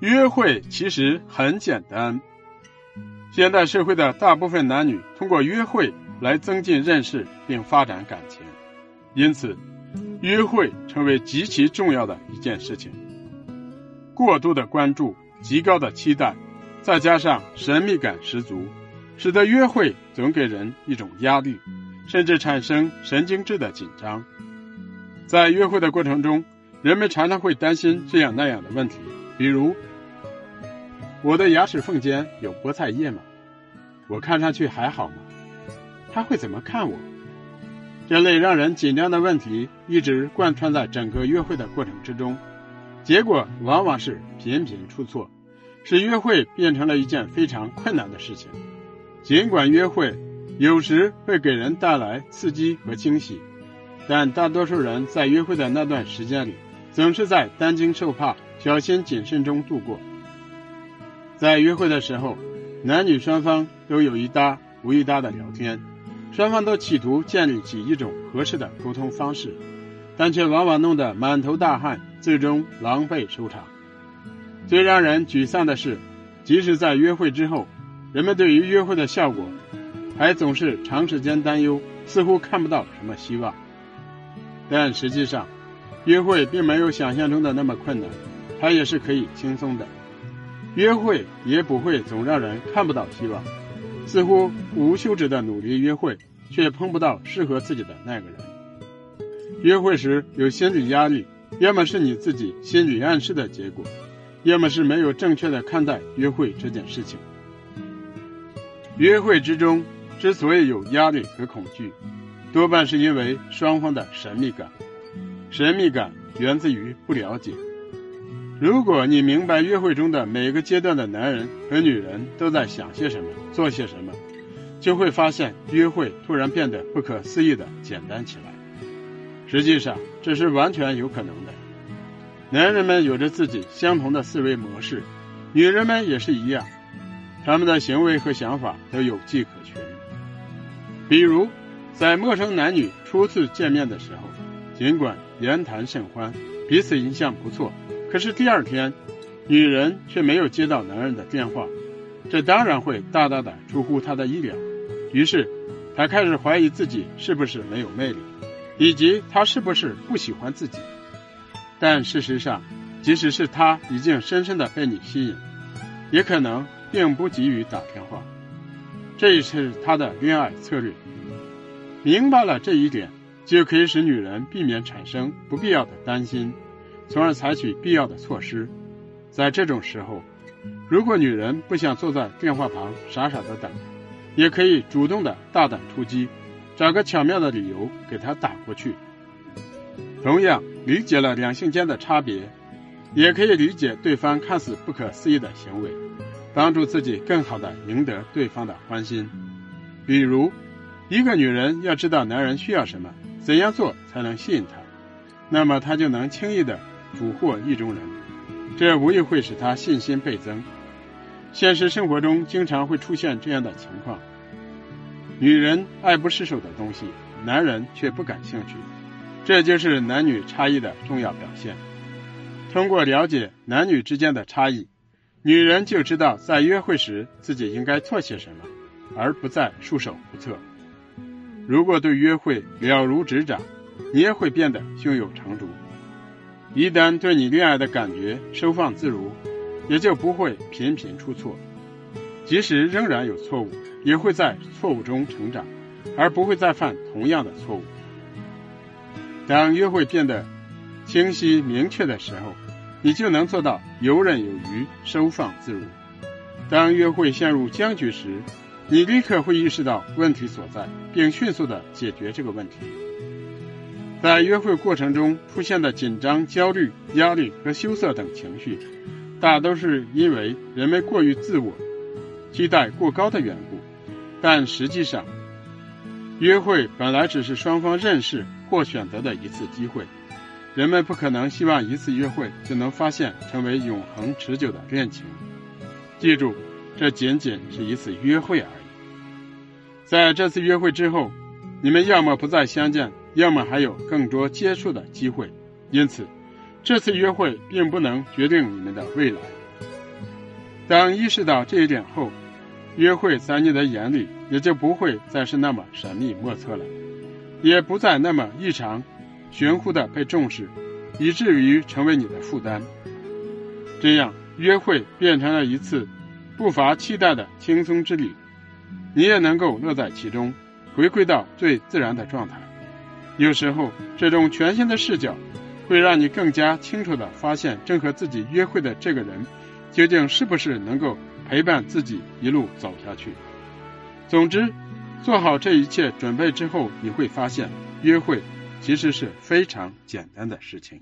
约会其实很简单。现代社会的大部分男女通过约会来增进认识并发展感情，因此，约会成为极其重要的一件事情。过度的关注、极高的期待，再加上神秘感十足，使得约会总给人一种压力，甚至产生神经质的紧张。在约会的过程中，人们常常会担心这样那样的问题，比如。我的牙齿缝间有菠菜叶吗？我看上去还好吗？他会怎么看我？这类让人紧张的问题一直贯穿在整个约会的过程之中，结果往往是频频出错，使约会变成了一件非常困难的事情。尽管约会有时会给人带来刺激和惊喜，但大多数人在约会的那段时间里，总是在担惊受怕、小心谨慎中度过。在约会的时候，男女双方都有一搭无一搭的聊天，双方都企图建立起一种合适的沟通方式，但却往往弄得满头大汗，最终狼狈收场。最让人沮丧的是，即使在约会之后，人们对于约会的效果，还总是长时间担忧，似乎看不到什么希望。但实际上，约会并没有想象中的那么困难，它也是可以轻松的。约会也不会总让人看不到希望，似乎无休止的努力约会，却碰不到适合自己的那个人。约会时有心理压力，要么是你自己心理暗示的结果，要么是没有正确的看待约会这件事情。约会之中之所以有压力和恐惧，多半是因为双方的神秘感。神秘感源自于不了解。如果你明白约会中的每个阶段的男人和女人都在想些什么、做些什么，就会发现约会突然变得不可思议的简单起来。实际上，这是完全有可能的。男人们有着自己相同的思维模式，女人们也是一样，他们的行为和想法都有迹可循。比如，在陌生男女初次见面的时候，尽管言谈甚欢，彼此印象不错。可是第二天，女人却没有接到男人的电话，这当然会大大的出乎她的意料。于是，她开始怀疑自己是不是没有魅力，以及他是不是不喜欢自己。但事实上，即使是他已经深深的被你吸引，也可能并不急于打电话。这也是他的恋爱策略。明白了这一点，就可以使女人避免产生不必要的担心。从而采取必要的措施。在这种时候，如果女人不想坐在电话旁傻傻的等，也可以主动的大胆出击，找个巧妙的理由给他打过去。同样理解了两性间的差别，也可以理解对方看似不可思议的行为，帮助自己更好的赢得对方的欢心。比如，一个女人要知道男人需要什么，怎样做才能吸引他，那么她就能轻易的。俘获意中人，这无疑会使他信心倍增。现实生活中经常会出现这样的情况：女人爱不释手的东西，男人却不感兴趣，这就是男女差异的重要表现。通过了解男女之间的差异，女人就知道在约会时自己应该做些什么，而不再束手无策。如果对约会了如指掌，你也会变得胸有成竹。一旦对你恋爱的感觉收放自如，也就不会频频出错。即使仍然有错误，也会在错误中成长，而不会再犯同样的错误。当约会变得清晰明确的时候，你就能做到游刃有余、收放自如。当约会陷入僵局时，你立刻会意识到问题所在，并迅速的解决这个问题。在约会过程中出现的紧张、焦虑、压力和羞涩等情绪，大都是因为人们过于自我、期待过高的缘故。但实际上，约会本来只是双方认识或选择的一次机会，人们不可能希望一次约会就能发现成为永恒持久的恋情。记住，这仅仅是一次约会而已。在这次约会之后，你们要么不再相见。要么还有更多接触的机会，因此，这次约会并不能决定你们的未来。当意识到这一点后，约会在你的眼里也就不会再是那么神秘莫测了，也不再那么异常、玄乎的被重视，以至于成为你的负担。这样，约会变成了一次不乏期待的轻松之旅，你也能够乐在其中，回归到最自然的状态。有时候，这种全新的视角会让你更加清楚地发现，正和自己约会的这个人。究竟是不是能够陪伴自己一路走下去？总之，做好这一切准备之后，你会发现，约会其实是非常简单的事情。